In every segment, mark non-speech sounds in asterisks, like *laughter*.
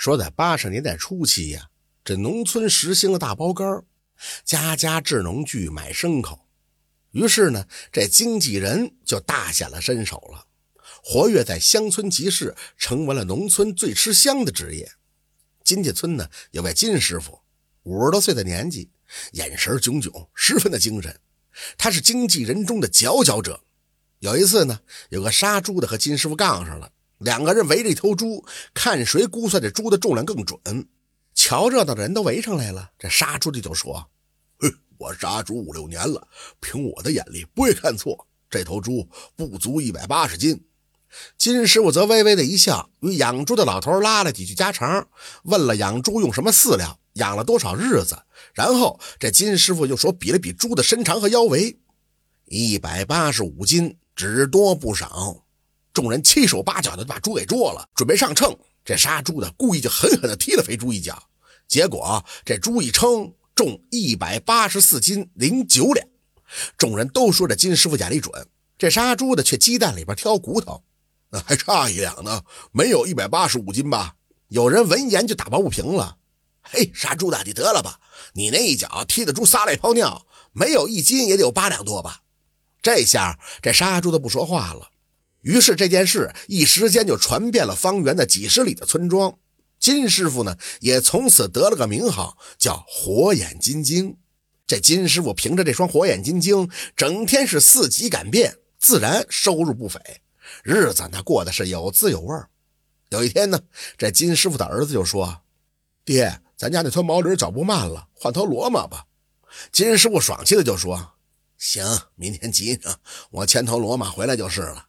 说在八十年代初期呀，这农村实行了大包干家家制农具买牲口。于是呢，这经纪人就大显了身手了，活跃在乡村集市，成为了农村最吃香的职业。金家村呢，有位金师傅，五十多岁的年纪，眼神炯炯，十分的精神。他是经纪人中的佼佼者。有一次呢，有个杀猪的和金师傅杠上了，两个人围着一头猪，看谁估算这猪的重量更准。瞧热闹的人都围上来了，这杀猪的就说。我杀猪五六年了，凭我的眼力不会看错，这头猪不足一百八十斤。金师傅则微微的一笑，与养猪的老头拉了几句家常，问了养猪用什么饲料，养了多少日子。然后这金师傅又说比了比猪的身长和腰围，一百八十五斤，只多不少。众人七手八脚的把猪给捉了，准备上秤。这杀猪的故意就狠狠的踢了肥猪一脚，结果这猪一称。重一百八十四斤零九两，众人都说这金师傅眼力准，这杀猪的却鸡蛋里边挑骨头，那还差一两呢，没有一百八十五斤吧？有人闻言就打抱不平了：“嘿，杀猪的，你得了吧？你那一脚踢的猪撒了一泡尿，没有一斤也得有八两多吧？”这下这杀猪的不说话了。于是这件事一时间就传遍了方圆的几十里的村庄。金师傅呢，也从此得了个名号，叫火眼金睛。这金师傅凭着这双火眼金睛，整天是四级赶变，自然收入不菲，日子那过得是有滋有味。有一天呢，这金师傅的儿子就说：“爹，咱家那头毛驴脚步慢了，换头骡马吧。”金师傅爽气的就说：“行，明天集上，我牵头骡马回来就是了。”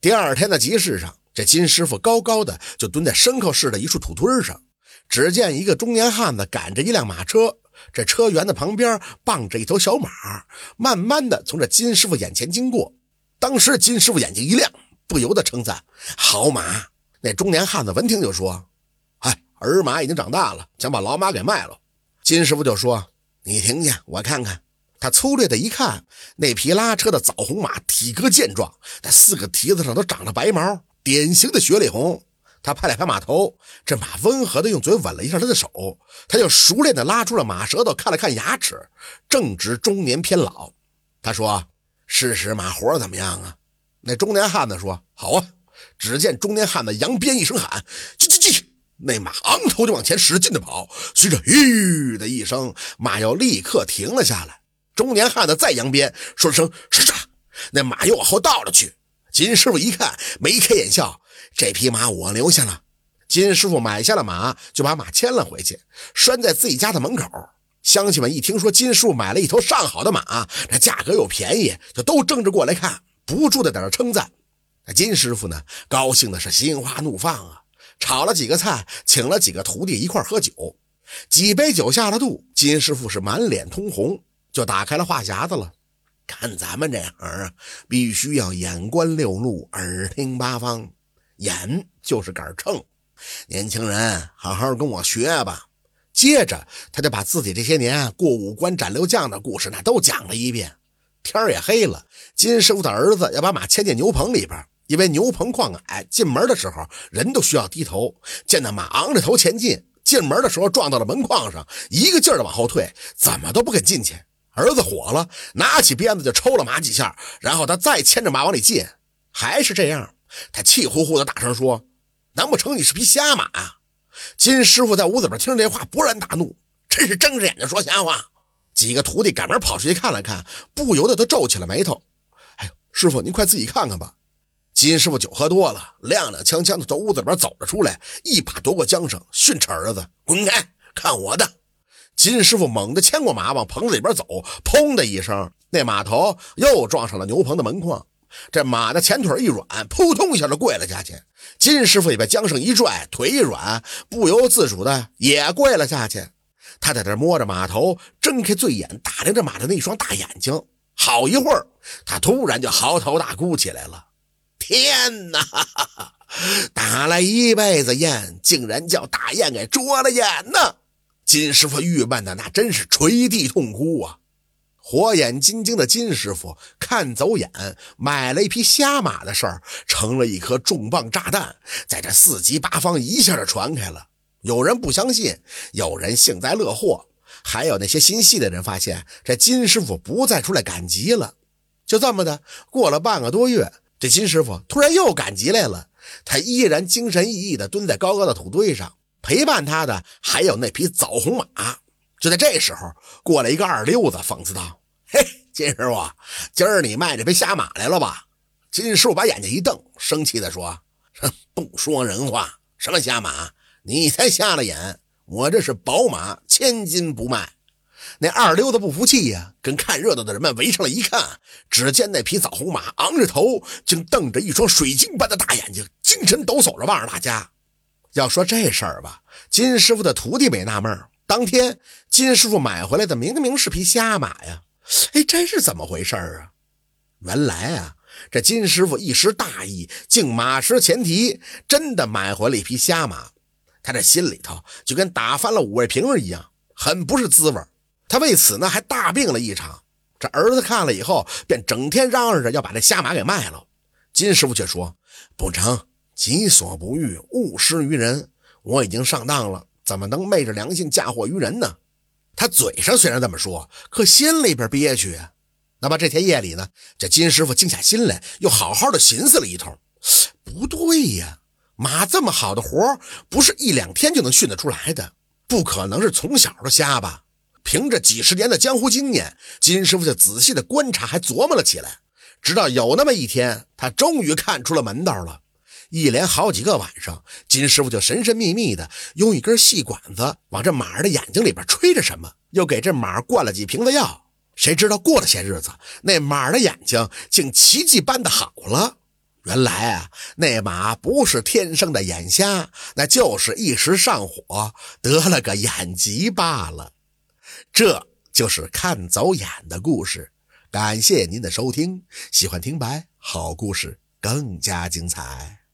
第二天的集市上。这金师傅高高的就蹲在牲口市的一处土堆上，只见一个中年汉子赶着一辆马车，这车辕的旁边傍着一头小马，慢慢的从这金师傅眼前经过。当时金师傅眼睛一亮，不由得称赞：“好马！”那中年汉子闻听就说：“哎，儿马已经长大了，想把老马给卖了。”金师傅就说：“你听见，我看看。”他粗略的一看，那匹拉车的枣红马体格健壮，那四个蹄子上都长着白毛。典型的雪里红，他拍了拍马头，这马温和的用嘴吻了一下他的手，他就熟练的拉出了马舌头，看了看牙齿，正值中年偏老。他说：“试试马活怎么样啊？”那中年汉子说：“好啊。”只见中年汉子扬鞭一声喊：“去去去！”那马昂头就往前使劲的跑，随着“吁”的一声，马又立刻停了下来。中年汉子再扬鞭，说了声“唰唰”，那马又往后倒了去。金师傅一看，眉开眼笑，这匹马我留下了。金师傅买下了马，就把马牵了回去，拴在自己家的门口。乡亲们一听说金师傅买了一头上好的马，那价格又便宜，就都争着过来看，不住的在那称赞。那金师傅呢，高兴的是心花怒放啊，炒了几个菜，请了几个徒弟一块喝酒。几杯酒下了肚，金师傅是满脸通红，就打开了话匣子了。看咱们这行啊，必须要眼观六路，耳听八方。眼就是杆秤，年轻人好好跟我学吧。接着，他就把自己这些年过五关斩六将的故事那都讲了一遍。天也黑了，金师傅的儿子要把马牵进牛棚里边，因为牛棚旷矮，进门的时候人都需要低头。见那马昂着头前进，进门的时候撞到了门框上，一个劲儿的往后退，怎么都不肯进去。儿子火了，拿起鞭子就抽了马几下，然后他再牵着马往里进，还是这样。他气呼呼的大声说：“难不成你是匹瞎马？”金师傅在屋子边听着这话，勃然大怒，真是睁着眼睛说瞎话。几个徒弟赶忙跑出去看了看，不由得都皱起了眉头。哎呦，师傅您快自己看看吧。金师傅酒喝多了，踉踉跄跄的从屋子里边走了出来，一把夺过缰绳，训斥儿子：“滚开，看我的！”金师傅猛地牵过马往棚子里边走，砰的一声，那马头又撞上了牛棚的门框。这马的前腿一软，扑通一下就跪了下去。金师傅也被缰绳一拽，腿一软，不由自主的也跪了下去。他在这摸着马头，睁开醉眼打量着马的那双大眼睛。好一会儿，他突然就嚎啕大哭起来了：“天哪！打了一辈子雁，竟然叫大雁给啄了眼呢！”金师傅郁闷的那真是捶地痛哭啊！火眼金睛的金师傅看走眼，买了一匹瞎马的事儿，成了一颗重磅炸弹，在这四极八方一下就传开了。有人不相信，有人幸灾乐祸，还有那些心细的人发现这金师傅不再出来赶集了。就这么的，过了半个多月，这金师傅突然又赶集来了。他依然精神奕奕地蹲在高高的土堆上，陪伴他的还有那匹枣红马。就在这时候，过来一个二溜子，讽刺道：“ *laughs* 嘿，金师傅，今儿你卖这匹瞎马来了吧？”金师傅把眼睛一瞪，生气地说：“ *laughs* 不说人话，什么瞎马？”你才瞎了眼！我这是宝马，千金不卖。那二溜子不服气呀，跟看热闹的人们围上来一看，只见那匹枣红马昂着头，竟瞪着一双水晶般的大眼睛，精神抖擞着望着大家。要说这事儿吧，金师傅的徒弟没纳闷当天金师傅买回来的明明是匹瞎马呀！哎，这是怎么回事啊？原来啊，这金师傅一时大意，竟马失前蹄，真的买回了一匹瞎马。他这心里头就跟打翻了五味瓶一样，很不是滋味他为此呢还大病了一场。这儿子看了以后，便整天嚷嚷着要把这瞎马给卖了。金师傅却说：“不成，己所不欲，勿施于人。我已经上当了，怎么能昧着良心嫁祸于人呢？”他嘴上虽然这么说，可心里边憋屈啊。那么这天夜里呢，这金师傅静下心来，又好好的寻思了一通，不对呀。马这么好的活不是一两天就能训得出来的，不可能是从小就瞎吧？凭着几十年的江湖经验，金师傅就仔细的观察，还琢磨了起来。直到有那么一天，他终于看出了门道了。一连好几个晚上，金师傅就神神秘秘的用一根细管子往这马儿的眼睛里边吹着什么，又给这马灌了几瓶子药。谁知道过了些日子，那马儿的眼睛竟奇迹般的好了。原来啊，那马不是天生的眼瞎，那就是一时上火得了个眼疾罢了。这就是看走眼的故事。感谢您的收听，喜欢听白好故事更加精彩。